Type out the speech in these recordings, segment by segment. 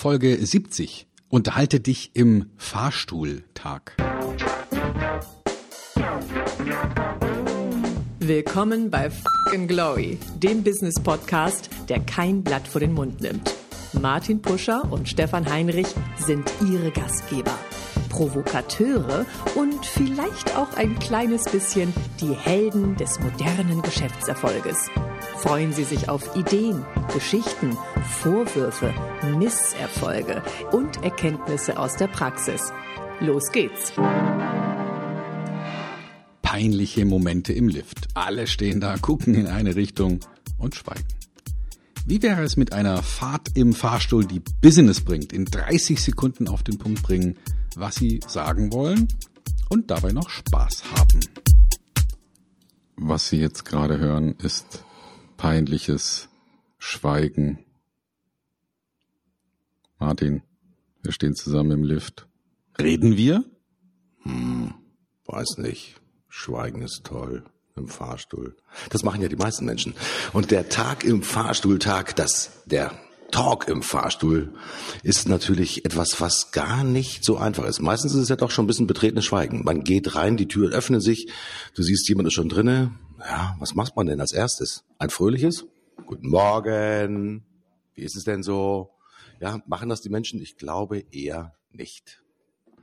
Folge 70. Unterhalte dich im Fahrstuhltag. Willkommen bei Fucking Glory, dem Business Podcast, der kein Blatt vor den Mund nimmt. Martin Puscher und Stefan Heinrich sind ihre Gastgeber. Provokateure und vielleicht auch ein kleines bisschen die Helden des modernen Geschäftserfolges. Freuen Sie sich auf Ideen, Geschichten, Vorwürfe, Misserfolge und Erkenntnisse aus der Praxis. Los geht's! Peinliche Momente im Lift. Alle stehen da, gucken in eine Richtung und schweigen. Wie wäre es mit einer Fahrt im Fahrstuhl, die Business bringt, in 30 Sekunden auf den Punkt bringen, was Sie sagen wollen und dabei noch Spaß haben? Was Sie jetzt gerade hören, ist peinliches Schweigen. Martin, wir stehen zusammen im Lift. Reden wir? Hm, weiß nicht. Schweigen ist toll im Fahrstuhl. Das machen ja die meisten Menschen. Und der Tag im Fahrstuhltag, das, der Talk im Fahrstuhl ist natürlich etwas, was gar nicht so einfach ist. Meistens ist es ja doch schon ein bisschen betretenes Schweigen. Man geht rein, die Tür öffnet sich, du siehst, jemand ist schon drinne. Ja, was macht man denn als erstes? Ein fröhliches? Guten Morgen. Wie ist es denn so? Ja, machen das die Menschen? Ich glaube eher nicht.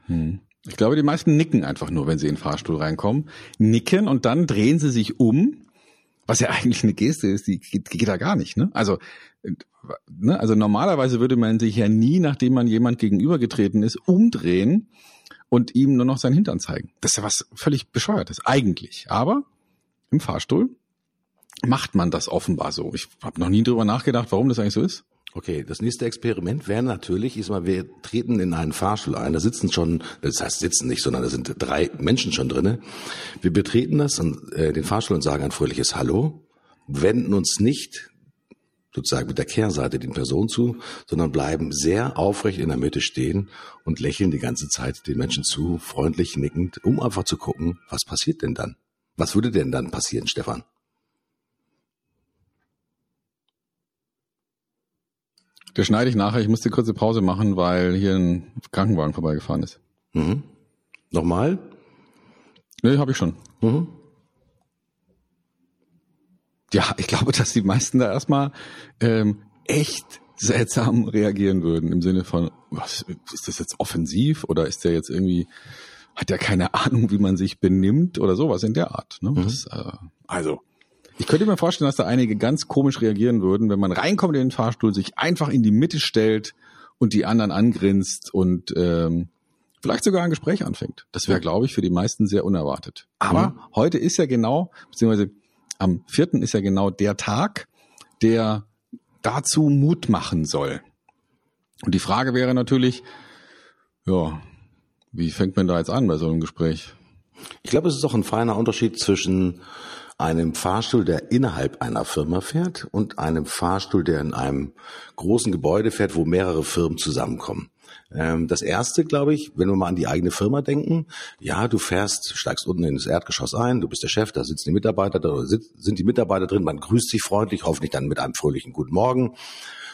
Hm. Ich glaube, die meisten nicken einfach nur, wenn sie in den Fahrstuhl reinkommen. Nicken und dann drehen sie sich um, was ja eigentlich eine Geste ist, die geht, geht da gar nicht. Ne? Also, ne? also normalerweise würde man sich ja nie, nachdem man jemand gegenübergetreten ist, umdrehen und ihm nur noch sein Hintern zeigen. Das ist ja was völlig bescheuertes, eigentlich. Aber im Fahrstuhl macht man das offenbar so. Ich habe noch nie drüber nachgedacht, warum das eigentlich so ist. Okay, das nächste Experiment wäre natürlich, ist mal, wir treten in einen Fahrstuhl ein, da sitzen schon, das heißt sitzen nicht, sondern da sind drei Menschen schon drinne. Wir betreten das und äh, den Fahrstuhl und sagen ein fröhliches Hallo, wenden uns nicht sozusagen mit der Kehrseite den Personen zu, sondern bleiben sehr aufrecht in der Mitte stehen und lächeln die ganze Zeit den Menschen zu, freundlich nickend, um einfach zu gucken, was passiert denn dann? Was würde denn dann passieren, Stefan? Der schneide ich nachher. Ich musste kurze Pause machen, weil hier ein Krankenwagen vorbeigefahren ist. Mhm. Nochmal? Nee, habe ich schon. Mhm. Ja, ich glaube, dass die meisten da erstmal ähm, echt seltsam reagieren würden im Sinne von, was ist das jetzt offensiv oder ist der jetzt irgendwie hat ja keine Ahnung, wie man sich benimmt oder sowas in der Art. Ne? Mhm. Das, äh, also ich könnte mir vorstellen, dass da einige ganz komisch reagieren würden, wenn man reinkommt in den Fahrstuhl, sich einfach in die Mitte stellt und die anderen angrinst und ähm, vielleicht sogar ein Gespräch anfängt. Das wäre, glaube ich, für die meisten sehr unerwartet. Aber mhm. heute ist ja genau, beziehungsweise am vierten ist ja genau der Tag, der dazu Mut machen soll. Und die Frage wäre natürlich, ja, wie fängt man da jetzt an bei so einem Gespräch? Ich glaube, es ist auch ein feiner Unterschied zwischen einem Fahrstuhl, der innerhalb einer Firma fährt und einem Fahrstuhl, der in einem großen Gebäude fährt, wo mehrere Firmen zusammenkommen. Ähm, das erste, glaube ich, wenn wir mal an die eigene Firma denken, ja, du fährst, steigst unten in das Erdgeschoss ein, du bist der Chef, da sitzen die Mitarbeiter, da sind die Mitarbeiter drin, man grüßt sich freundlich, hoffentlich dann mit einem fröhlichen Guten Morgen.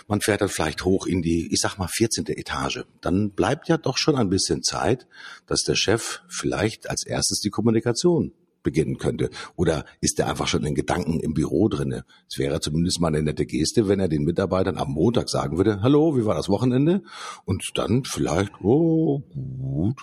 Man fährt dann vielleicht hoch in die, ich sag mal, 14. Etage. Dann bleibt ja doch schon ein bisschen Zeit, dass der Chef vielleicht als erstes die Kommunikation beginnen könnte? Oder ist er einfach schon in Gedanken im Büro drinne? Es wäre zumindest mal eine nette Geste, wenn er den Mitarbeitern am Montag sagen würde, hallo, wie war das Wochenende? Und dann vielleicht, oh, gut,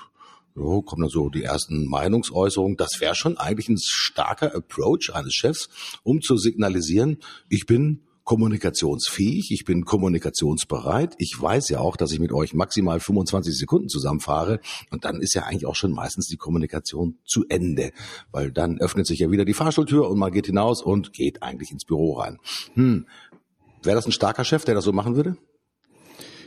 so kommen dann so die ersten Meinungsäußerungen. Das wäre schon eigentlich ein starker Approach eines Chefs, um zu signalisieren, ich bin kommunikationsfähig, ich bin kommunikationsbereit. Ich weiß ja auch, dass ich mit euch maximal 25 Sekunden zusammenfahre und dann ist ja eigentlich auch schon meistens die Kommunikation zu Ende, weil dann öffnet sich ja wieder die Fahrstuhltür und man geht hinaus und geht eigentlich ins Büro rein. Hm. Wäre das ein starker Chef, der das so machen würde?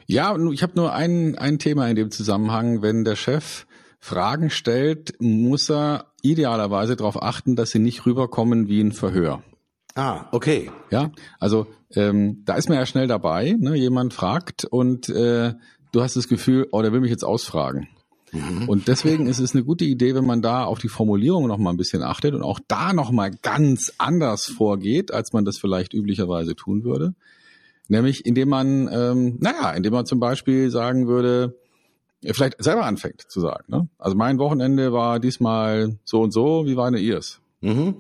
Ja, ich habe nur ein, ein Thema in dem Zusammenhang. Wenn der Chef Fragen stellt, muss er idealerweise darauf achten, dass sie nicht rüberkommen wie ein Verhör. Ah, okay. Ja, also ähm, da ist man ja schnell dabei. Ne? Jemand fragt und äh, du hast das Gefühl, oh, der will mich jetzt ausfragen. Mhm. Und deswegen ist es eine gute Idee, wenn man da auf die Formulierung noch mal ein bisschen achtet und auch da noch mal ganz anders vorgeht, als man das vielleicht üblicherweise tun würde. Nämlich indem man, ähm, naja, indem man zum Beispiel sagen würde, vielleicht selber anfängt zu sagen. Ne? Also mein Wochenende war diesmal so und so, wie war denn ihrs? Mhm.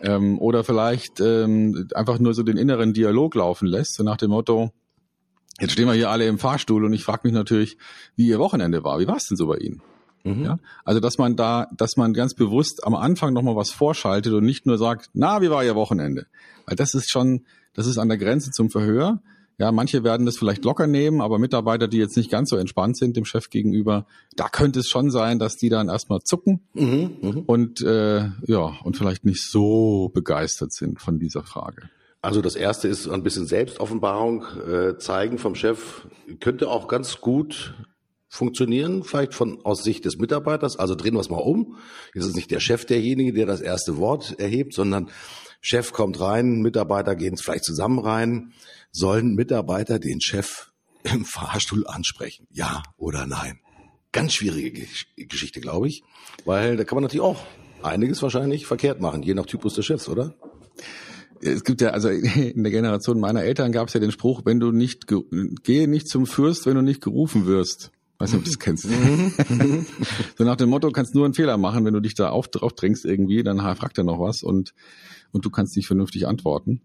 Ähm, oder vielleicht ähm, einfach nur so den inneren Dialog laufen lässt, so nach dem Motto, jetzt stehen wir hier alle im Fahrstuhl und ich frage mich natürlich, wie ihr Wochenende war. Wie war es denn so bei Ihnen? Mhm. Ja? Also dass man da, dass man ganz bewusst am Anfang nochmal was vorschaltet und nicht nur sagt, na, wie war Ihr Wochenende? Weil das ist schon, das ist an der Grenze zum Verhör. Ja, manche werden das vielleicht locker nehmen, aber Mitarbeiter, die jetzt nicht ganz so entspannt sind dem Chef gegenüber, da könnte es schon sein, dass die dann erstmal zucken mhm, mh. und äh, ja und vielleicht nicht so begeistert sind von dieser Frage. Also das erste ist ein bisschen Selbstoffenbarung äh, zeigen vom Chef könnte auch ganz gut funktionieren, vielleicht von aus Sicht des Mitarbeiters. Also drehen wir es mal um. Jetzt ist nicht der Chef derjenige, der das erste Wort erhebt, sondern Chef kommt rein, Mitarbeiter gehen vielleicht zusammen rein. Sollen Mitarbeiter den Chef im Fahrstuhl ansprechen? Ja oder nein? Ganz schwierige Geschichte, glaube ich, weil da kann man natürlich auch einiges wahrscheinlich verkehrt machen, je nach Typus des Chefs, oder? es gibt ja, also in der Generation meiner Eltern gab es ja den Spruch, wenn du nicht, gehe nicht zum Fürst, wenn du nicht gerufen wirst. Weiß nicht, ob du das kennst. Mhm. so nach dem Motto, kannst nur einen Fehler machen, wenn du dich da auf, drauf drängst irgendwie, dann fragt er noch was und, und du kannst nicht vernünftig antworten.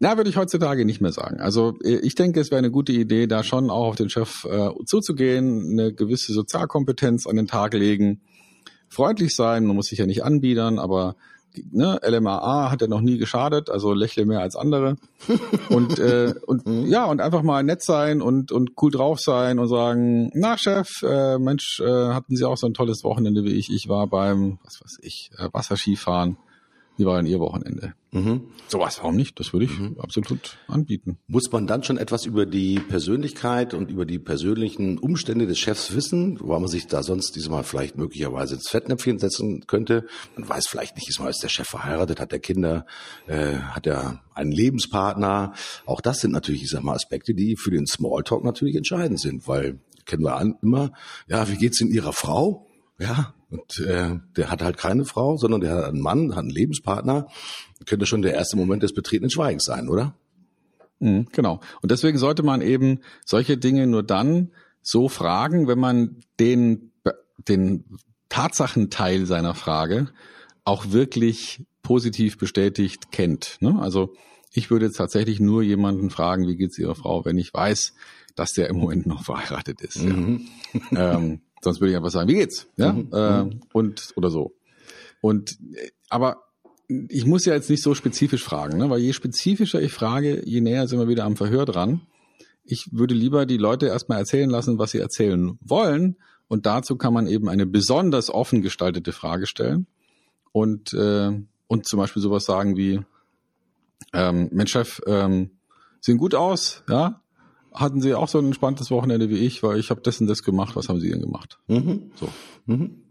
Na, würde ich heutzutage nicht mehr sagen. Also ich denke, es wäre eine gute Idee, da schon auch auf den Chef äh, zuzugehen, eine gewisse Sozialkompetenz an den Tag legen, freundlich sein, man muss sich ja nicht anbiedern, aber ne, LMAA hat ja noch nie geschadet, also lächle mehr als andere. und äh, und mhm. ja, und einfach mal nett sein und und cool drauf sein und sagen, na Chef, äh, Mensch, äh, hatten Sie auch so ein tolles Wochenende wie ich? Ich war beim, was weiß ich, äh, Wasserskifahren. Wie war denn Ihr Wochenende? Mhm. Sowas, warum nicht? Das würde ich mhm. absolut anbieten. Muss man dann schon etwas über die Persönlichkeit und über die persönlichen Umstände des Chefs wissen, weil man sich da sonst diesmal vielleicht möglicherweise ins Fettnäpfchen setzen könnte? Man weiß vielleicht nicht, ist mal ist der Chef verheiratet, hat der Kinder, äh, hat er einen Lebenspartner? Auch das sind natürlich, ich sag mal, Aspekte, die für den Smalltalk natürlich entscheidend sind, weil kennen wir an immer, ja, wie geht's in Ihrer Frau? Ja, und äh, der hat halt keine Frau, sondern der hat einen Mann, hat einen Lebenspartner. Könnte schon der erste Moment des betretenen Schweigens sein, oder? Mhm, genau. Und deswegen sollte man eben solche Dinge nur dann so fragen, wenn man den, den Tatsachenteil seiner Frage auch wirklich positiv bestätigt kennt. Ne? Also ich würde jetzt tatsächlich nur jemanden fragen, wie geht's Ihrer Frau, wenn ich weiß, dass der im Moment noch verheiratet ist. Mhm. Ja. ähm, Sonst würde ich einfach sagen, wie geht's? Ja, mhm. äh, und oder so. Und aber ich muss ja jetzt nicht so spezifisch fragen, ne? weil je spezifischer ich frage, je näher sind wir wieder am Verhör dran. Ich würde lieber die Leute erstmal erzählen lassen, was sie erzählen wollen. Und dazu kann man eben eine besonders offen gestaltete Frage stellen. Und, äh, und zum Beispiel sowas sagen wie, ähm, Mensch Chef, ähm, sehen gut aus, ja, hatten Sie auch so ein entspanntes Wochenende wie ich, weil ich habe das und das gemacht. Was haben Sie denn gemacht? Mhm. So. Mhm.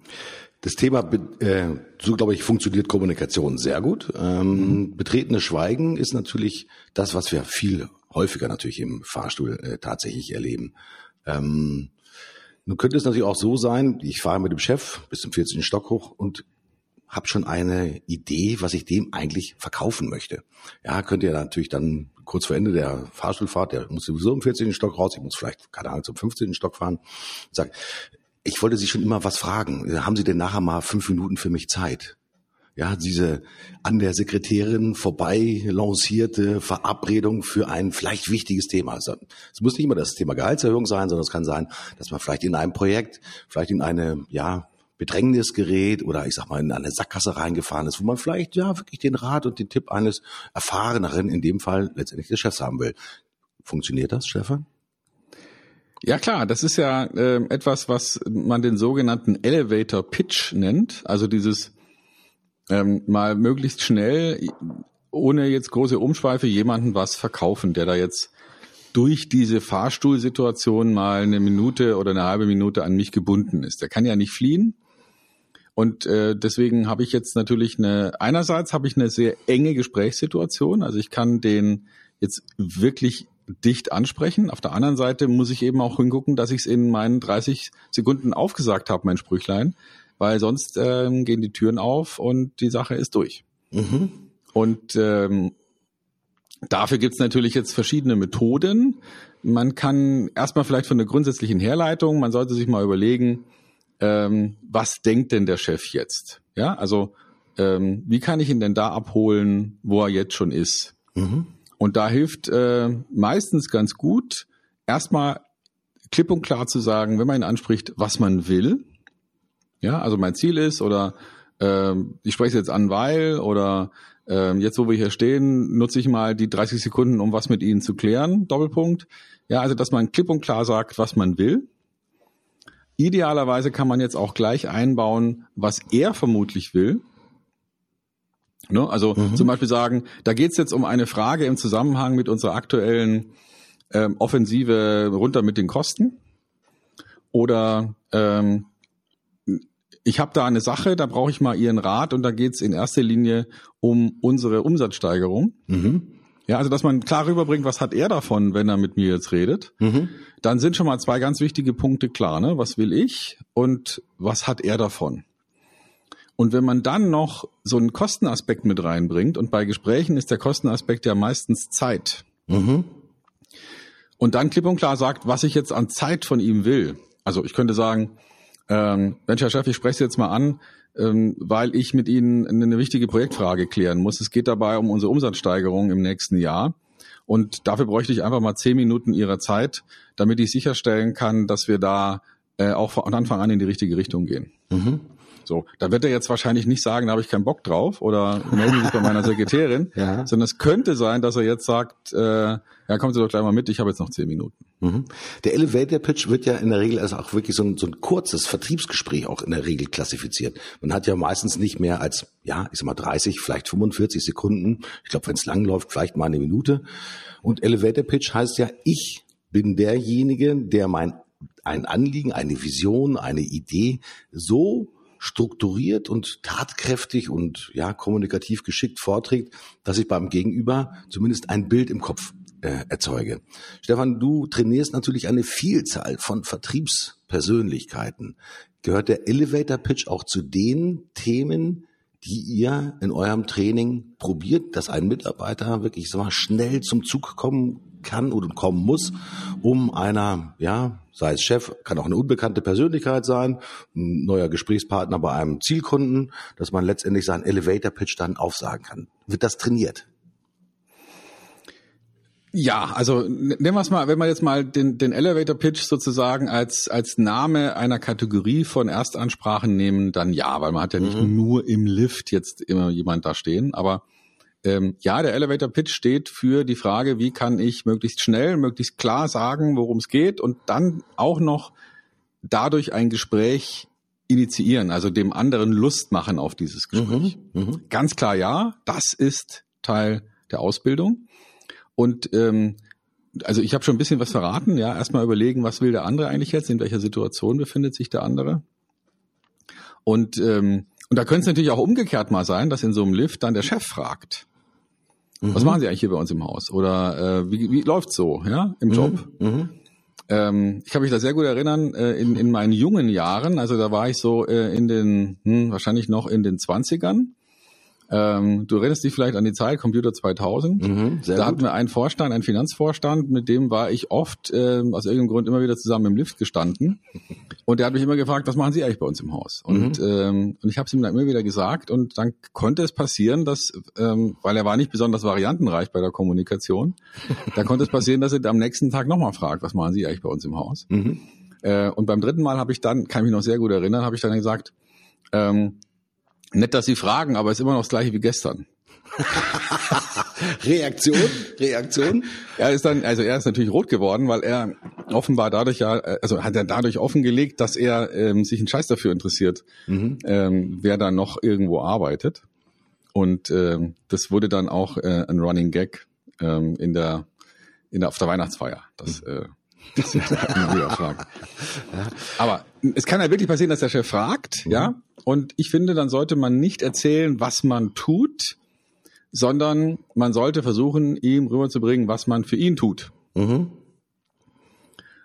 Das Thema, äh, so glaube ich, funktioniert Kommunikation sehr gut. Ähm, mhm. Betretenes Schweigen ist natürlich das, was wir viel häufiger natürlich im Fahrstuhl äh, tatsächlich erleben. Ähm, nun könnte es natürlich auch so sein, ich fahre mit dem Chef bis zum 14. Stock hoch und habe schon eine Idee, was ich dem eigentlich verkaufen möchte. Ja, könnt ihr natürlich dann kurz vor Ende der Fahrstuhlfahrt, der muss sowieso im 14. Stock raus, ich muss vielleicht, keine Ahnung, zum 15. Stock fahren, sagt, ich wollte Sie schon immer was fragen. Haben Sie denn nachher mal fünf Minuten für mich Zeit? Ja, diese an der Sekretärin vorbei lancierte Verabredung für ein vielleicht wichtiges Thema. Also, es muss nicht immer das Thema Gehaltserhöhung sein, sondern es kann sein, dass man vielleicht in einem Projekt, vielleicht in eine, ja, Bedrängnis gerät oder ich sag mal in eine Sackgasse reingefahren ist, wo man vielleicht ja wirklich den Rat und den Tipp eines Erfahreneren, in dem Fall letztendlich des Chefs haben will. Funktioniert das, Stefan? Ja klar, das ist ja äh, etwas, was man den sogenannten Elevator Pitch nennt. Also dieses ähm, mal möglichst schnell, ohne jetzt große Umschweife, jemanden was verkaufen, der da jetzt durch diese Fahrstuhlsituation mal eine Minute oder eine halbe Minute an mich gebunden ist. Der kann ja nicht fliehen, und äh, deswegen habe ich jetzt natürlich eine, einerseits habe ich eine sehr enge Gesprächssituation, also ich kann den jetzt wirklich dicht ansprechen. Auf der anderen Seite muss ich eben auch hingucken, dass ich es in meinen 30 Sekunden aufgesagt habe, mein Sprüchlein, weil sonst ähm, gehen die Türen auf und die Sache ist durch. Mhm. Und ähm, Dafür gibt's natürlich jetzt verschiedene Methoden. Man kann erstmal vielleicht von der grundsätzlichen Herleitung, man sollte sich mal überlegen, ähm, was denkt denn der Chef jetzt? Ja, also ähm, wie kann ich ihn denn da abholen, wo er jetzt schon ist? Mhm. Und da hilft äh, meistens ganz gut, erstmal klipp und klar zu sagen, wenn man ihn anspricht, was man will. Ja, also mein Ziel ist oder ähm, ich spreche es jetzt an, weil oder ähm, jetzt, wo wir hier stehen, nutze ich mal die 30 Sekunden, um was mit Ihnen zu klären. Doppelpunkt. Ja, also dass man klipp und klar sagt, was man will. Idealerweise kann man jetzt auch gleich einbauen, was er vermutlich will. Ne? Also mhm. zum Beispiel sagen, da geht es jetzt um eine Frage im Zusammenhang mit unserer aktuellen ähm, Offensive runter mit den Kosten. Oder ähm, ich habe da eine Sache, da brauche ich mal Ihren Rat und da geht es in erster Linie um unsere Umsatzsteigerung. Mhm. Ja, also dass man klar rüberbringt, was hat er davon, wenn er mit mir jetzt redet. Mhm. Dann sind schon mal zwei ganz wichtige Punkte klar. Ne? Was will ich und was hat er davon? Und wenn man dann noch so einen Kostenaspekt mit reinbringt, und bei Gesprächen ist der Kostenaspekt ja meistens Zeit. Mhm. Und dann klipp und klar sagt, was ich jetzt an Zeit von ihm will. Also ich könnte sagen, ähm, Mensch, Herr Chef, ich spreche Sie jetzt mal an, ähm, weil ich mit Ihnen eine wichtige Projektfrage klären muss. Es geht dabei um unsere Umsatzsteigerung im nächsten Jahr. Und dafür bräuchte ich einfach mal zehn Minuten Ihrer Zeit, damit ich sicherstellen kann, dass wir da äh, auch von Anfang an in die richtige Richtung gehen. Mhm. So, da wird er jetzt wahrscheinlich nicht sagen, da habe ich keinen Bock drauf oder melden sich bei meiner Sekretärin, ja. sondern es könnte sein, dass er jetzt sagt, äh, ja, kommen Sie doch gleich mal mit, ich habe jetzt noch zehn Minuten. Mhm. Der Elevator Pitch wird ja in der Regel also auch wirklich so ein, so ein kurzes Vertriebsgespräch auch in der Regel klassifiziert. Man hat ja meistens nicht mehr als, ja, ich sag mal 30, vielleicht 45 Sekunden. Ich glaube, wenn es lang läuft, vielleicht mal eine Minute. Und Elevator Pitch heißt ja, ich bin derjenige, der mein ein Anliegen, eine Vision, eine Idee so strukturiert und tatkräftig und ja kommunikativ geschickt vorträgt, dass ich beim Gegenüber zumindest ein Bild im Kopf äh, erzeuge. Stefan, du trainierst natürlich eine Vielzahl von Vertriebspersönlichkeiten. Gehört der Elevator Pitch auch zu den Themen, die ihr in eurem Training probiert, dass ein Mitarbeiter wirklich so schnell zum Zug kommen kann oder kommen muss, um einer, ja, sei es Chef, kann auch eine unbekannte Persönlichkeit sein, ein neuer Gesprächspartner bei einem Zielkunden, dass man letztendlich seinen Elevator Pitch dann aufsagen kann. Wird das trainiert? Ja, also nehmen wir es mal, wenn wir jetzt mal den, den Elevator Pitch sozusagen als, als Name einer Kategorie von Erstansprachen nehmen, dann ja, weil man hat ja nicht mhm. nur im Lift jetzt immer jemand da stehen, aber ähm, ja, der Elevator Pitch steht für die Frage, wie kann ich möglichst schnell, möglichst klar sagen, worum es geht und dann auch noch dadurch ein Gespräch initiieren, also dem anderen Lust machen auf dieses Gespräch. Mhm, mh. Ganz klar ja, das ist Teil der Ausbildung. Und ähm, also ich habe schon ein bisschen was verraten, ja, erstmal überlegen, was will der andere eigentlich jetzt, in welcher Situation befindet sich der andere. Und ähm, und da könnte es natürlich auch umgekehrt mal sein, dass in so einem Lift dann der Chef fragt, mhm. was machen Sie eigentlich hier bei uns im Haus? Oder äh, wie, wie läuft's so, ja, im Job? Mhm. mhm. Ähm, ich kann mich da sehr gut erinnern, äh, in, in meinen jungen Jahren, also da war ich so äh, in den, hm, wahrscheinlich noch in den Zwanzigern, ähm, du erinnerst dich vielleicht an die Zeit Computer 2000. Mhm, da gut. hatten wir einen Vorstand, einen Finanzvorstand, mit dem war ich oft äh, aus irgendeinem Grund immer wieder zusammen im Lift gestanden. Und der hat mich immer gefragt, was machen Sie eigentlich bei uns im Haus? Und, mhm. ähm, und ich habe es ihm dann immer wieder gesagt. Und dann konnte es passieren, dass, ähm, weil er war nicht besonders variantenreich bei der Kommunikation, da konnte es passieren, dass er am nächsten Tag nochmal fragt, was machen Sie eigentlich bei uns im Haus? Mhm. Äh, und beim dritten Mal habe ich dann, kann ich mich noch sehr gut erinnern, habe ich dann gesagt, ähm, Nett, dass Sie fragen, aber ist immer noch das gleiche wie gestern. Reaktion? Reaktion? Er ist dann, also er ist natürlich rot geworden, weil er offenbar dadurch ja, also hat er dadurch offengelegt, dass er ähm, sich einen Scheiß dafür interessiert, mhm. ähm, wer da noch irgendwo arbeitet. Und ähm, das wurde dann auch äh, ein Running Gag ähm, in der, in der auf der Weihnachtsfeier. Das, mhm. äh, das ist ja fragt. Aber es kann ja wirklich passieren, dass der Chef fragt, mhm. ja, und ich finde, dann sollte man nicht erzählen, was man tut, sondern man sollte versuchen, ihm rüberzubringen, was man für ihn tut. Mhm.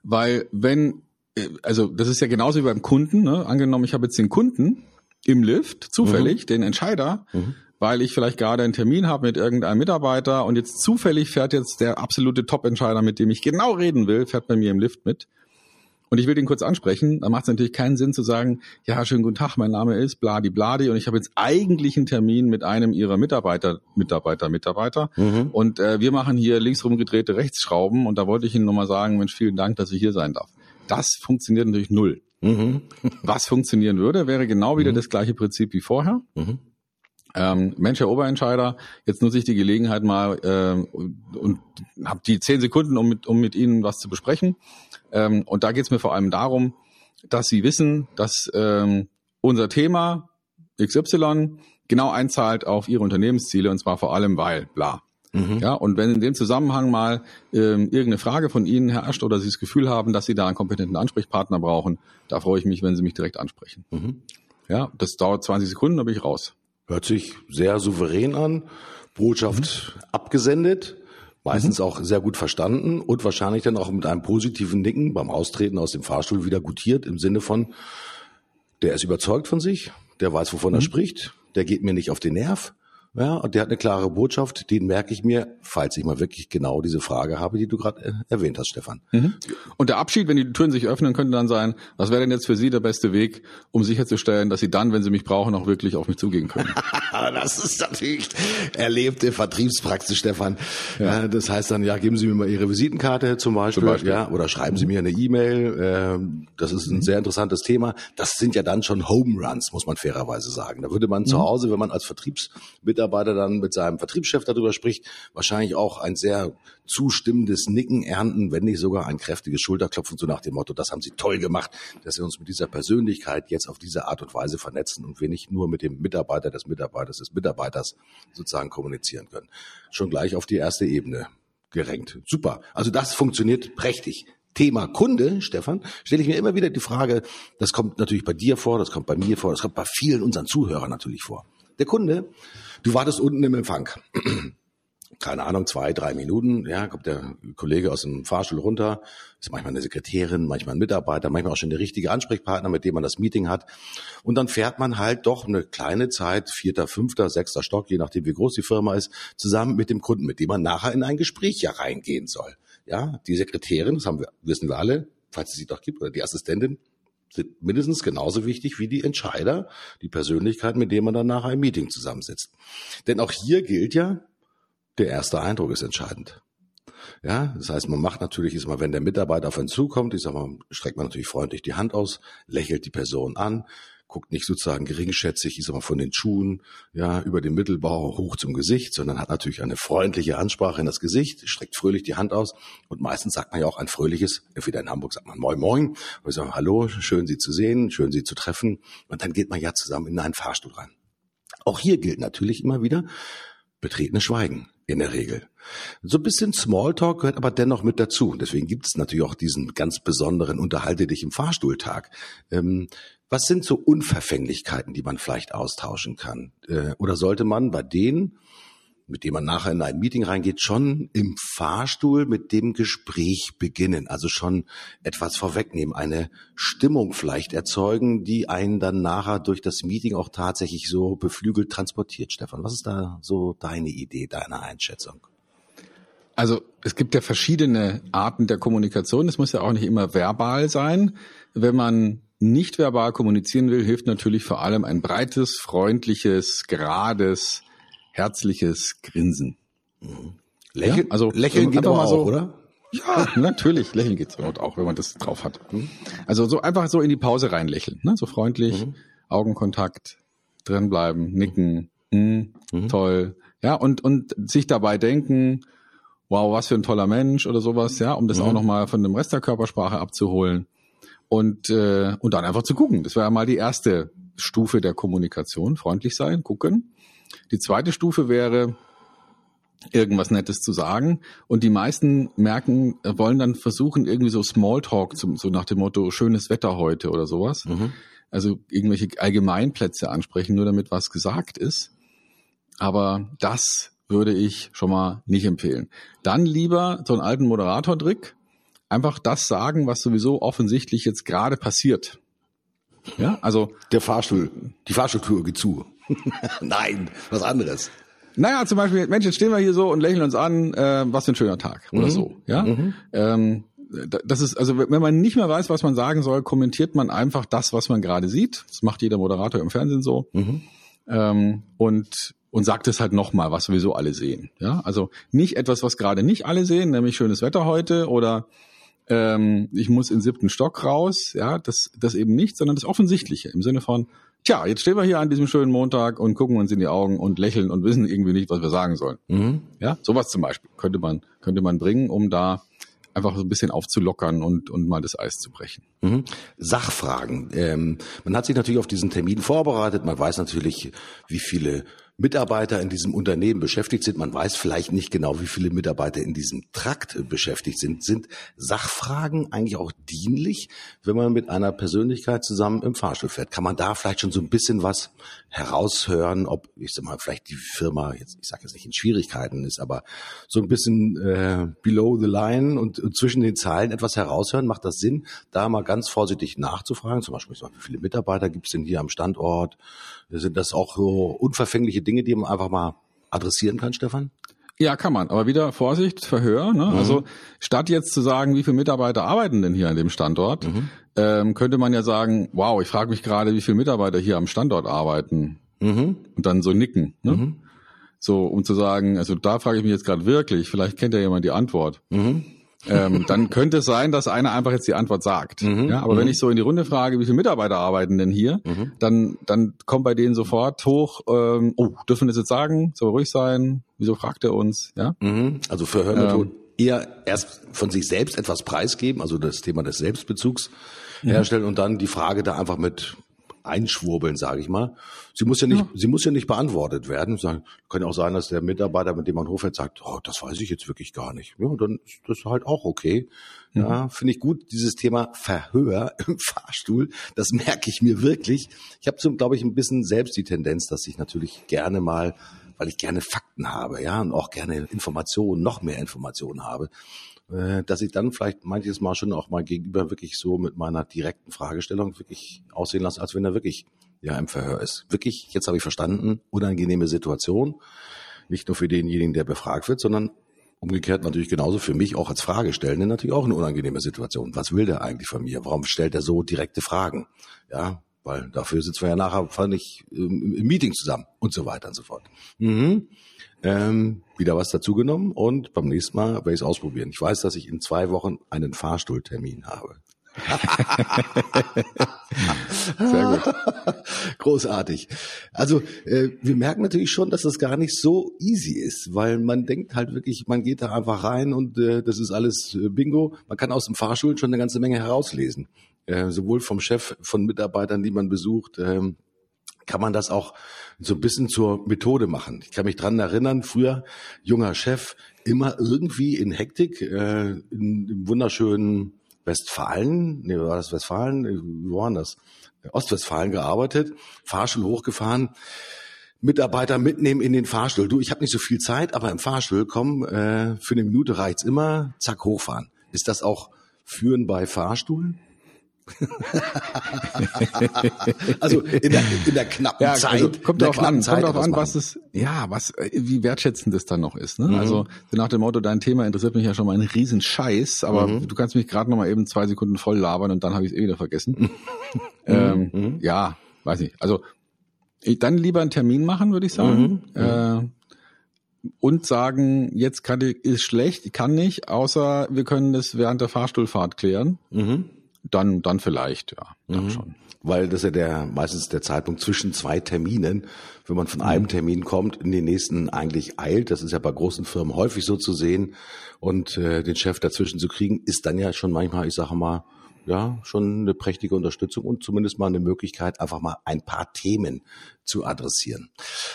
Weil wenn, äh, also das ist ja genauso wie beim Kunden, ne? angenommen, ich habe jetzt den Kunden im Lift, zufällig, mhm. den Entscheider, mhm. Weil ich vielleicht gerade einen Termin habe mit irgendeinem Mitarbeiter und jetzt zufällig fährt jetzt der absolute Top-Entscheider, mit dem ich genau reden will, fährt bei mir im Lift mit. Und ich will den kurz ansprechen, da macht es natürlich keinen Sinn zu sagen, ja, schönen guten Tag, mein Name ist Bladi Bladi und ich habe jetzt eigentlich einen Termin mit einem ihrer Mitarbeiter, Mitarbeiter, Mitarbeiter. Mhm. Und äh, wir machen hier linksrum gedrehte Rechtsschrauben und da wollte ich Ihnen nochmal sagen, Mensch, vielen Dank, dass ich hier sein darf. Das funktioniert natürlich null. Mhm. Was funktionieren würde, wäre genau wieder mhm. das gleiche Prinzip wie vorher. Ähm, Mensch, Herr Oberentscheider, jetzt nutze ich die Gelegenheit mal ähm, und, und habe die zehn Sekunden, um mit, um mit Ihnen was zu besprechen. Ähm, und da geht es mir vor allem darum, dass Sie wissen, dass ähm, unser Thema XY genau einzahlt auf Ihre Unternehmensziele und zwar vor allem weil, bla. Mhm. Ja, und wenn in dem Zusammenhang mal ähm, irgendeine Frage von Ihnen herrscht oder Sie das Gefühl haben, dass Sie da einen kompetenten Ansprechpartner brauchen, da freue ich mich, wenn Sie mich direkt ansprechen. Mhm. Ja, das dauert 20 Sekunden, dann bin ich raus. Hört sich sehr souverän an. Botschaft mhm. abgesendet, meistens mhm. auch sehr gut verstanden und wahrscheinlich dann auch mit einem positiven Nicken beim Austreten aus dem Fahrstuhl wieder gutiert im Sinne von, der ist überzeugt von sich, der weiß, wovon mhm. er spricht, der geht mir nicht auf den Nerv ja, und der hat eine klare Botschaft, den merke ich mir, falls ich mal wirklich genau diese Frage habe, die du gerade äh, erwähnt hast, Stefan. Mhm. Und der Abschied, wenn die Türen sich öffnen, könnte dann sein, was wäre denn jetzt für Sie der beste Weg, um sicherzustellen, dass Sie dann, wenn Sie mich brauchen, auch wirklich auf mich zugehen können? das ist natürlich erlebte Vertriebspraxis, Stefan. Ja. Das heißt dann, ja, geben Sie mir mal Ihre Visitenkarte zum Beispiel, zum Beispiel. ja, oder schreiben Sie mir eine E-Mail. Ähm, das ist ein mhm. sehr interessantes Thema. Das sind ja dann schon Home Runs, muss man fairerweise sagen. Da würde man mhm. zu Hause, wenn man als Vertriebsmitarbeiter Mitarbeiter dann mit seinem Vertriebschef darüber spricht, wahrscheinlich auch ein sehr zustimmendes Nicken ernten, wenn nicht sogar ein kräftiges Schulterklopfen, so nach dem Motto, das haben Sie toll gemacht, dass Sie uns mit dieser Persönlichkeit jetzt auf diese Art und Weise vernetzen und wir nicht nur mit dem Mitarbeiter des Mitarbeiters des Mitarbeiters sozusagen kommunizieren können. Schon gleich auf die erste Ebene gerenkt. Super. Also das funktioniert prächtig. Thema Kunde, Stefan, stelle ich mir immer wieder die Frage, das kommt natürlich bei dir vor, das kommt bei mir vor, das kommt bei vielen unseren Zuhörern natürlich vor. Der Kunde Du wartest unten im Empfang. Keine Ahnung, zwei, drei Minuten, ja, kommt der Kollege aus dem Fahrstuhl runter, ist manchmal eine Sekretärin, manchmal ein Mitarbeiter, manchmal auch schon der richtige Ansprechpartner, mit dem man das Meeting hat. Und dann fährt man halt doch eine kleine Zeit, vierter, fünfter, sechster Stock, je nachdem wie groß die Firma ist, zusammen mit dem Kunden, mit dem man nachher in ein Gespräch ja reingehen soll. Ja, die Sekretärin, das haben wir, wissen wir alle, falls es sie doch gibt, oder die Assistentin, sind mindestens genauso wichtig wie die Entscheider, die Persönlichkeit, mit denen man dann nachher im Meeting zusammensitzt. Denn auch hier gilt ja, der erste Eindruck ist entscheidend. Ja, das heißt, man macht natürlich ist mal, wenn der Mitarbeiter auf einen zukommt, ich sag mal, streckt man natürlich freundlich die Hand aus, lächelt die Person an, guckt nicht sozusagen geringschätzig, ich sag mal, von den Schuhen, ja, über den Mittelbau hoch zum Gesicht, sondern hat natürlich eine freundliche Ansprache in das Gesicht, streckt fröhlich die Hand aus und meistens sagt man ja auch ein fröhliches, entweder in Hamburg sagt man Moin Moin, oder ich sage Hallo, schön Sie zu sehen, schön Sie zu treffen und dann geht man ja zusammen in einen Fahrstuhl rein. Auch hier gilt natürlich immer wieder betretene Schweigen in der Regel. So ein bisschen Smalltalk gehört aber dennoch mit dazu. Deswegen gibt es natürlich auch diesen ganz besonderen Unterhalte dich im Fahrstuhltag. Ähm, was sind so Unverfänglichkeiten, die man vielleicht austauschen kann? Äh, oder sollte man bei denen, mit denen man nachher in ein Meeting reingeht, schon im Fahrstuhl mit dem Gespräch beginnen? Also schon etwas vorwegnehmen, eine Stimmung vielleicht erzeugen, die einen dann nachher durch das Meeting auch tatsächlich so beflügelt transportiert. Stefan, was ist da so deine Idee, deine Einschätzung? Also es gibt ja verschiedene Arten der Kommunikation. Es muss ja auch nicht immer verbal sein. Wenn man nicht verbal kommunizieren will, hilft natürlich vor allem ein breites, freundliches, gerades, herzliches Grinsen. Mhm. Lächeln, ja, also lächeln geht aber so, auch, oder? Ja, natürlich. Lächeln geht's auch, wenn man das drauf hat. Mhm. Also so einfach so in die Pause reinlächeln, ne? so freundlich, mhm. Augenkontakt, drinbleiben, nicken, mhm. mhm. toll, ja und und sich dabei denken, wow, was für ein toller Mensch oder sowas, ja, um das mhm. auch nochmal von dem Rest der Körpersprache abzuholen und, äh, und dann einfach zu gucken. Das wäre mal die erste Stufe der Kommunikation. Freundlich sein, gucken. Die zweite Stufe wäre, irgendwas Nettes zu sagen. Und die meisten merken, äh, wollen dann versuchen, irgendwie so Smalltalk, zum, so nach dem Motto, schönes Wetter heute oder sowas. Mhm. Also irgendwelche Allgemeinplätze ansprechen, nur damit was gesagt ist. Aber das würde ich schon mal nicht empfehlen. Dann lieber so einen alten Moderator-Trick einfach das sagen, was sowieso offensichtlich jetzt gerade passiert. Ja, also der Fahrstuhl, die Fahrstuhltür geht zu. Nein, was anderes. Naja, zum Beispiel, Mensch, jetzt stehen wir hier so und lächeln uns an, äh, was für ein schöner Tag oder Mhm. so. Ja. Ähm, da- das ist, also wenn man nicht mehr weiß, was man sagen soll, kommentiert man einfach das, was man gerade sieht. Das macht jeder Moderator im Fernsehen so. Ähm, und und sagt es halt nochmal, was sowieso alle sehen. Ja, also nicht etwas, was gerade nicht alle sehen, nämlich schönes Wetter heute oder ähm, ich muss in den siebten Stock raus. Ja, das das eben nicht, sondern das Offensichtliche im Sinne von Tja, jetzt stehen wir hier an diesem schönen Montag und gucken uns in die Augen und lächeln und wissen irgendwie nicht, was wir sagen sollen. Ja, sowas zum Beispiel könnte man, könnte man bringen, um da einfach so ein bisschen aufzulockern und, und mal das Eis zu brechen. Mhm. Sachfragen. Ähm, man hat sich natürlich auf diesen Termin vorbereitet. Man weiß natürlich, wie viele Mitarbeiter in diesem Unternehmen beschäftigt sind. Man weiß vielleicht nicht genau, wie viele Mitarbeiter in diesem Trakt beschäftigt sind. Sind Sachfragen eigentlich auch dienlich, wenn man mit einer Persönlichkeit zusammen im Fahrstuhl fährt? Kann man da vielleicht schon so ein bisschen was heraushören, ob, ich sag mal, vielleicht die Firma, jetzt, ich sage jetzt nicht in Schwierigkeiten ist, aber so ein bisschen äh, below the line und, und zwischen den Zeilen etwas heraushören? Macht das Sinn, da mal ganz vorsichtig nachzufragen? Zum Beispiel, wie viele Mitarbeiter gibt es denn hier am Standort? Sind das auch so unverfängliche Dinge, die man einfach mal adressieren kann, Stefan? Ja, kann man. Aber wieder Vorsicht, Verhör. Ne? Also statt jetzt zu sagen, wie viele Mitarbeiter arbeiten denn hier an dem Standort, ähm, könnte man ja sagen, wow, ich frage mich gerade, wie viele Mitarbeiter hier am Standort arbeiten. Und dann so nicken. Ne? So, um zu sagen, also da frage ich mich jetzt gerade wirklich, vielleicht kennt ja jemand die Antwort. Ähm, dann könnte es sein, dass einer einfach jetzt die Antwort sagt. Ja, aber wenn ich so in die Runde frage, wie viele Mitarbeiter arbeiten denn hier, dann, dann kommt bei denen sofort hoch, ähm, oh, dürfen wir das jetzt sagen? Soll ruhig sein? Wieso fragt er uns? Ja? Mhm. Also Verhörmethoden eher erst von sich selbst etwas preisgeben, also das Thema des Selbstbezugs herstellen und dann die Frage da einfach mit einschwurbeln, sage ich mal. Sie muss ja nicht, sie muss ja nicht beantwortet werden. Sagen, kann ja auch sein, dass der Mitarbeiter, mit dem man hochfährt, sagt, oh, das weiß ich jetzt wirklich gar nicht. Ja, dann ist das halt auch okay. Ja, finde ich gut. Dieses Thema Verhör im Fahrstuhl, das merke ich mir wirklich. Ich habe so, glaube ich, ein bisschen selbst die Tendenz, dass ich natürlich gerne mal weil ich gerne Fakten habe, ja, und auch gerne Informationen, noch mehr Informationen habe, äh, dass ich dann vielleicht manches Mal schon auch mal gegenüber wirklich so mit meiner direkten Fragestellung wirklich aussehen lasse, als wenn er wirklich ja im Verhör ist. Wirklich, jetzt habe ich verstanden, unangenehme Situation, nicht nur für denjenigen, der befragt wird, sondern umgekehrt natürlich genauso für mich auch als Fragestellende natürlich auch eine unangenehme Situation. Was will der eigentlich von mir? Warum stellt er so direkte Fragen? Ja, weil dafür sitzen wir ja nachher fand ich im, Meeting zusammen und so weiter und so fort. Mhm. Ähm, wieder was dazugenommen und beim nächsten Mal werde ich es ausprobieren. Ich weiß, dass ich in zwei Wochen einen Fahrstuhltermin habe. Sehr gut. Großartig. Also äh, wir merken natürlich schon, dass das gar nicht so easy ist, weil man denkt halt wirklich, man geht da einfach rein und äh, das ist alles äh, Bingo. Man kann aus dem Fahrstuhl schon eine ganze Menge herauslesen. Äh, sowohl vom Chef, von Mitarbeitern, die man besucht, ähm, kann man das auch so ein bisschen zur Methode machen. Ich kann mich dran erinnern, früher junger Chef, immer irgendwie in Hektik, äh, in, im wunderschönen Westfalen, nee, war das Westfalen, wie war denn das? Ostwestfalen gearbeitet, Fahrstuhl hochgefahren, Mitarbeiter mitnehmen in den Fahrstuhl. Du, ich habe nicht so viel Zeit, aber im Fahrstuhl, komm, äh, für eine Minute reicht's immer, zack, hochfahren. Ist das auch Führen bei Fahrstuhl? also in der, in der knappen Ja, Zeit. also kommt darauf an, Zeit kommt darauf an, was es, ja, was, äh, wie wertschätzend das dann noch ist. Mhm. Ne? Also so nach dem Motto, dein Thema interessiert mich ja schon mal einen riesen Scheiß, aber Mhm. du kannst mich gerade noch mal eben zwei Sekunden voll labern und dann habe ich es eh wieder vergessen. Mhm. ähm, Ja, weiß nicht. Also ich- dann lieber einen Termin machen, würde ich sagen. Mhm. Äh, und sagen, jetzt kann ich, ist schlecht, ich kann nicht, außer wir können das während der Fahrstuhlfahrt klären. Mhm. Dann, dann vielleicht, ja, dann schon. Weil das ist ja der, meistens der Zeitpunkt zwischen zwei Terminen. Wenn man von einem Termin kommt, in den nächsten eigentlich eilt, das ist ja bei großen Firmen häufig so zu sehen, und äh, den Chef dazwischen zu kriegen, ist dann ja schon manchmal, ich sage mal, ja, schon eine prächtige Unterstützung und zumindest mal eine Möglichkeit, einfach mal ein paar Themen zu adressieren.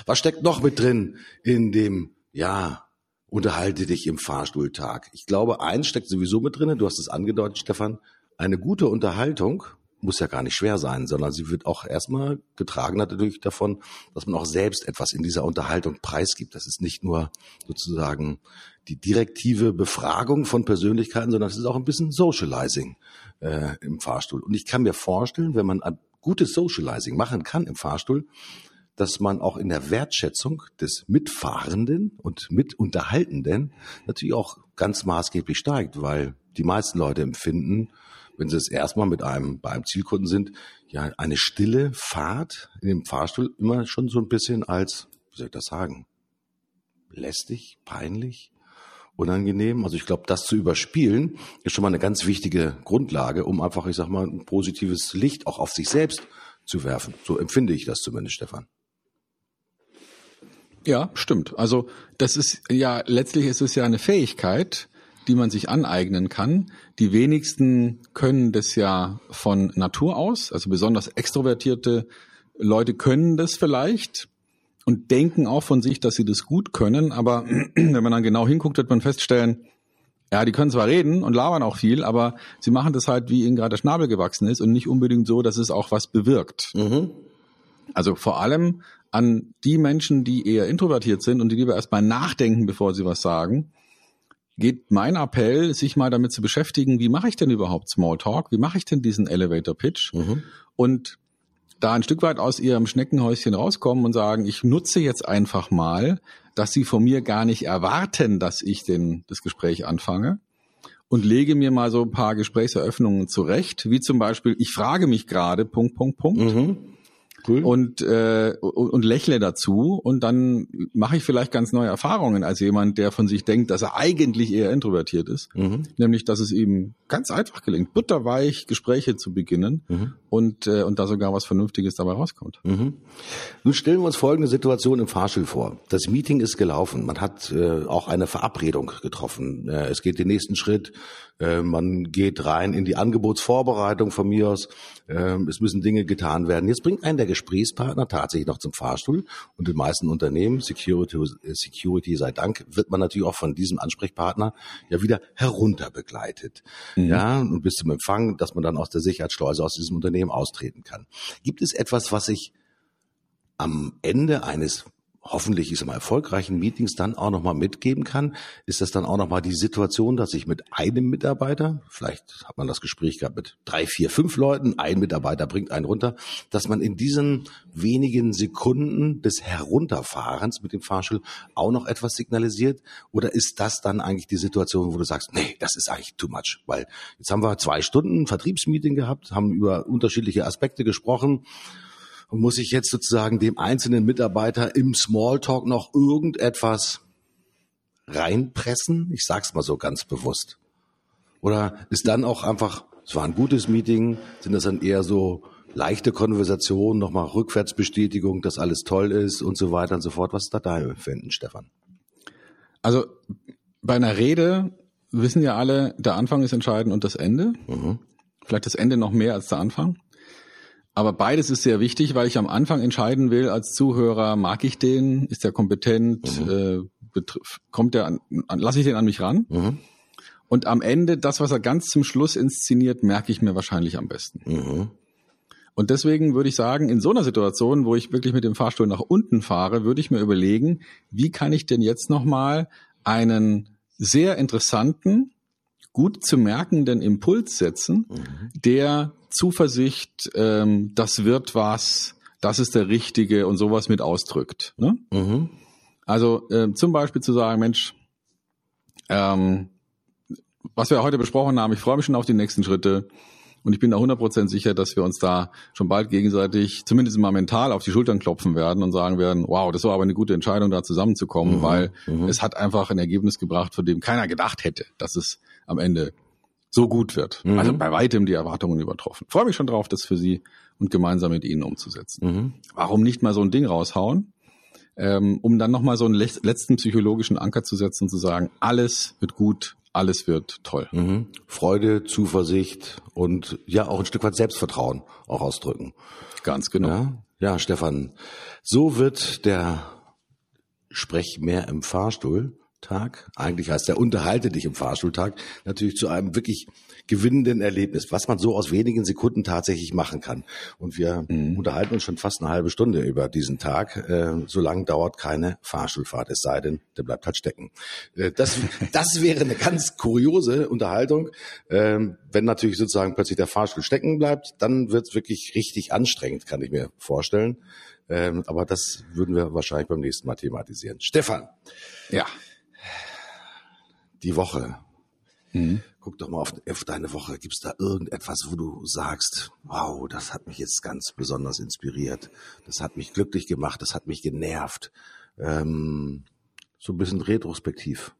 Was steckt noch mit drin in dem, ja, unterhalte dich im Fahrstuhltag? Ich glaube, eins steckt sowieso mit drin, du hast es angedeutet, Stefan, eine gute Unterhaltung muss ja gar nicht schwer sein, sondern sie wird auch erstmal getragen natürlich davon, dass man auch selbst etwas in dieser Unterhaltung preisgibt. Das ist nicht nur sozusagen die direktive Befragung von Persönlichkeiten, sondern es ist auch ein bisschen Socializing äh, im Fahrstuhl. Und ich kann mir vorstellen, wenn man ein gutes Socializing machen kann im Fahrstuhl, dass man auch in der Wertschätzung des Mitfahrenden und Mitunterhaltenden natürlich auch ganz maßgeblich steigt, weil die meisten Leute empfinden, wenn sie es erstmal mit einem, bei einem Zielkunden sind, ja, eine stille Fahrt in dem Fahrstuhl immer schon so ein bisschen als, wie soll ich das sagen, lästig, peinlich, unangenehm. Also ich glaube, das zu überspielen ist schon mal eine ganz wichtige Grundlage, um einfach, ich sag mal, ein positives Licht auch auf sich selbst zu werfen. So empfinde ich das zumindest, Stefan. Ja, stimmt. Also das ist ja letztlich ist es ja eine Fähigkeit, die man sich aneignen kann. Die wenigsten können das ja von Natur aus. Also besonders extrovertierte Leute können das vielleicht und denken auch von sich, dass sie das gut können. Aber wenn man dann genau hinguckt, wird man feststellen, ja, die können zwar reden und labern auch viel, aber sie machen das halt, wie ihnen gerade der Schnabel gewachsen ist und nicht unbedingt so, dass es auch was bewirkt. Mhm. Also vor allem an die Menschen, die eher introvertiert sind und die lieber erstmal nachdenken, bevor sie was sagen, geht mein Appell, sich mal damit zu beschäftigen, wie mache ich denn überhaupt Smalltalk? Wie mache ich denn diesen Elevator Pitch? Mhm. Und da ein Stück weit aus ihrem Schneckenhäuschen rauskommen und sagen, ich nutze jetzt einfach mal, dass sie von mir gar nicht erwarten, dass ich den, das Gespräch anfange und lege mir mal so ein paar Gesprächseröffnungen zurecht, wie zum Beispiel, ich frage mich gerade, Punkt, Punkt, Punkt. Mhm cool. und, äh, und, und lächle dazu und dann mache ich vielleicht ganz neue Erfahrungen als jemand, der von sich denkt, dass er eigentlich eher introvertiert ist. Mhm. Nämlich, dass es ihm ganz einfach gelingt, butterweich Gespräche zu beginnen mhm. und, äh, und da sogar was Vernünftiges dabei rauskommt. Mhm. Nun stellen wir uns folgende Situation im Fahrstuhl vor. Das Meeting ist gelaufen. Man hat äh, auch eine Verabredung getroffen. Äh, es geht den nächsten Schritt. Äh, man geht rein in die Angebotsvorbereitung von mir aus. Äh, es müssen Dinge getan werden. Jetzt bringt einen der Gesprächspartner tatsächlich noch zum Fahrstuhl. Und in den meisten Unternehmen, Security, Security sei Dank, wird man natürlich auch von diesem Ansprechpartner ja wieder herunter begleitet. Mhm. Ja, und bis zum Empfang, dass man dann aus der Sicherheitsschleuse aus diesem Unternehmen austreten kann. Gibt es etwas, was ich am Ende eines hoffentlich ist mal erfolgreichen Meetings dann auch nochmal mitgeben kann, ist das dann auch nochmal die Situation, dass ich mit einem Mitarbeiter, vielleicht hat man das Gespräch gehabt mit drei, vier, fünf Leuten, ein Mitarbeiter bringt einen runter, dass man in diesen wenigen Sekunden des Herunterfahrens mit dem Fahrstuhl auch noch etwas signalisiert? Oder ist das dann eigentlich die Situation, wo du sagst, nee, das ist eigentlich too much? Weil jetzt haben wir zwei Stunden Vertriebsmeeting gehabt, haben über unterschiedliche Aspekte gesprochen und muss ich jetzt sozusagen dem einzelnen Mitarbeiter im Smalltalk noch irgendetwas reinpressen? Ich sag's mal so ganz bewusst. Oder ist dann auch einfach, es war ein gutes Meeting, sind das dann eher so leichte Konversationen, nochmal Rückwärtsbestätigung, dass alles toll ist und so weiter und so fort. Was ist da dein Empfinden, Stefan? Also bei einer Rede wissen ja alle, der Anfang ist entscheidend und das Ende. Mhm. Vielleicht das Ende noch mehr als der Anfang. Aber beides ist sehr wichtig, weil ich am Anfang entscheiden will als Zuhörer, mag ich den, ist der kompetent, mhm. äh, kommt der an, an lasse ich den an mich ran? Mhm. Und am Ende, das, was er ganz zum Schluss inszeniert, merke ich mir wahrscheinlich am besten. Mhm. Und deswegen würde ich sagen, in so einer Situation, wo ich wirklich mit dem Fahrstuhl nach unten fahre, würde ich mir überlegen, wie kann ich denn jetzt nochmal einen sehr interessanten, gut zu merkenden Impuls setzen, mhm. der Zuversicht, ähm, das wird was, das ist der Richtige und sowas mit ausdrückt. Ne? Mhm. Also äh, zum Beispiel zu sagen, Mensch, ähm, was wir heute besprochen haben, ich freue mich schon auf die nächsten Schritte und ich bin da 100% sicher, dass wir uns da schon bald gegenseitig, zumindest mal mental, auf die Schultern klopfen werden und sagen werden, wow, das war aber eine gute Entscheidung, da zusammenzukommen, mhm. weil mhm. es hat einfach ein Ergebnis gebracht, von dem keiner gedacht hätte, dass es am Ende so gut wird. Mhm. Also bei weitem die Erwartungen übertroffen. Freue mich schon drauf, das für Sie und gemeinsam mit Ihnen umzusetzen. Mhm. Warum nicht mal so ein Ding raushauen, ähm, um dann nochmal so einen letzten psychologischen Anker zu setzen und zu sagen, alles wird gut, alles wird toll. Mhm. Freude, Zuversicht und ja auch ein Stück weit Selbstvertrauen auch ausdrücken. Ganz genau. Ja, ja Stefan, so wird der Sprech mehr im Fahrstuhl Tag, eigentlich heißt der Unterhalte dich im Fahrstuhltag, natürlich zu einem wirklich gewinnenden Erlebnis, was man so aus wenigen Sekunden tatsächlich machen kann. Und wir mhm. unterhalten uns schon fast eine halbe Stunde über diesen Tag. Äh, so lange dauert keine Fahrschulfahrt, es sei denn, der bleibt halt stecken. Äh, das, das wäre eine ganz kuriose Unterhaltung. Ähm, wenn natürlich sozusagen plötzlich der Fahrstuhl stecken bleibt, dann wird es wirklich richtig anstrengend, kann ich mir vorstellen. Ähm, aber das würden wir wahrscheinlich beim nächsten Mal thematisieren. Stefan. Ja. Die Woche. Mhm. Guck doch mal auf, auf deine Woche. Gibt es da irgendetwas, wo du sagst, wow, das hat mich jetzt ganz besonders inspiriert. Das hat mich glücklich gemacht. Das hat mich genervt. Ähm, so ein bisschen retrospektiv.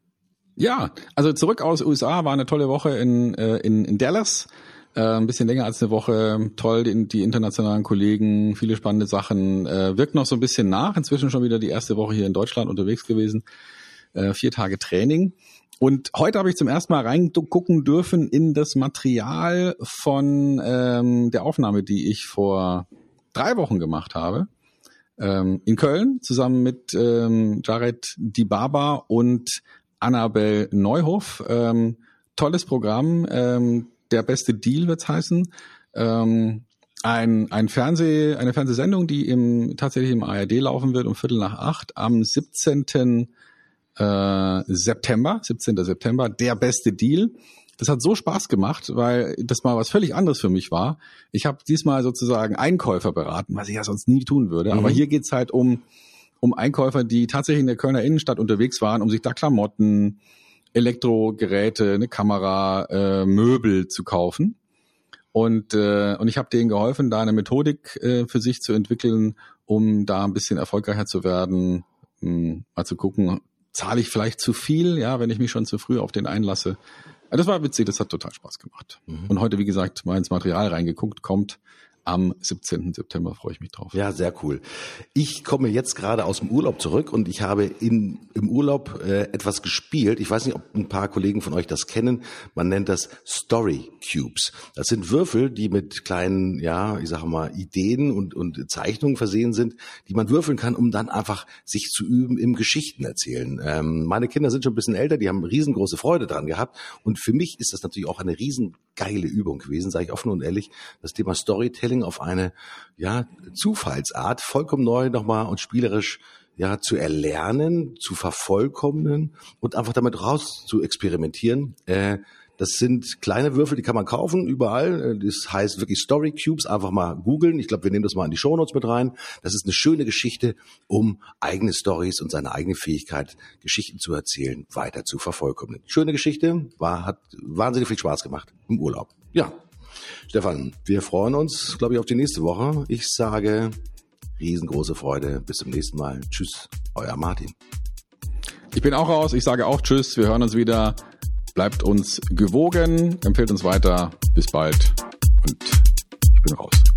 Ja, also zurück aus USA war eine tolle Woche in, äh, in, in Dallas. Äh, ein bisschen länger als eine Woche. Toll, die, die internationalen Kollegen, viele spannende Sachen. Äh, wirkt noch so ein bisschen nach. Inzwischen schon wieder die erste Woche hier in Deutschland unterwegs gewesen. Äh, vier Tage Training. Und heute habe ich zum ersten Mal reingucken dürfen in das Material von ähm, der Aufnahme, die ich vor drei Wochen gemacht habe. Ähm, in Köln zusammen mit ähm, Jared Dibaba und Annabel Neuhoff. Ähm, tolles Programm. Ähm, der beste Deal wird's heißen. Ähm, ein, ein Fernseh, eine Fernsehsendung, die im, tatsächlich im ARD laufen wird um Viertel nach acht am 17. Äh, September, 17. September, der beste Deal. Das hat so Spaß gemacht, weil das mal was völlig anderes für mich war. Ich habe diesmal sozusagen Einkäufer beraten, was ich ja sonst nie tun würde. Mhm. Aber hier geht's halt um, um Einkäufer, die tatsächlich in der Kölner Innenstadt unterwegs waren, um sich da Klamotten, Elektrogeräte, eine Kamera, äh, Möbel zu kaufen. Und, äh, und ich habe denen geholfen, da eine Methodik äh, für sich zu entwickeln, um da ein bisschen erfolgreicher zu werden, mh, hm, mal zu gucken, zahle ich vielleicht zu viel, ja, wenn ich mich schon zu früh auf den einlasse. Ja, das war witzig, das hat total Spaß gemacht. Mhm. Und heute, wie gesagt, mal ins Material reingeguckt, kommt am 17. September freue ich mich drauf. Ja, sehr cool. Ich komme jetzt gerade aus dem Urlaub zurück und ich habe in, im Urlaub äh, etwas gespielt. Ich weiß nicht, ob ein paar Kollegen von euch das kennen. Man nennt das Story Cubes. Das sind Würfel, die mit kleinen, ja, ich sage mal, Ideen und, und Zeichnungen versehen sind, die man würfeln kann, um dann einfach sich zu üben im Geschichten erzählen. Ähm, meine Kinder sind schon ein bisschen älter, die haben riesengroße Freude dran gehabt. Und für mich ist das natürlich auch eine riesengeile Übung gewesen, sage ich offen und ehrlich. Das Thema Storytelling Storytelling auf eine ja, Zufallsart vollkommen neu nochmal und spielerisch ja, zu erlernen, zu vervollkommnen und einfach damit raus zu experimentieren. Äh, das sind kleine Würfel, die kann man kaufen überall. Das heißt wirklich Story Cubes. Einfach mal googeln. Ich glaube, wir nehmen das mal in die Shownotes mit rein. Das ist eine schöne Geschichte, um eigene Stories und seine eigene Fähigkeit, Geschichten zu erzählen, weiter zu vervollkommnen. Schöne Geschichte, war, hat wahnsinnig viel Spaß gemacht im Urlaub. Ja, Stefan, wir freuen uns, glaube ich, auf die nächste Woche. Ich sage riesengroße Freude. Bis zum nächsten Mal. Tschüss, euer Martin. Ich bin auch raus. Ich sage auch Tschüss. Wir hören uns wieder. Bleibt uns gewogen. Empfehlt uns weiter. Bis bald. Und ich bin raus.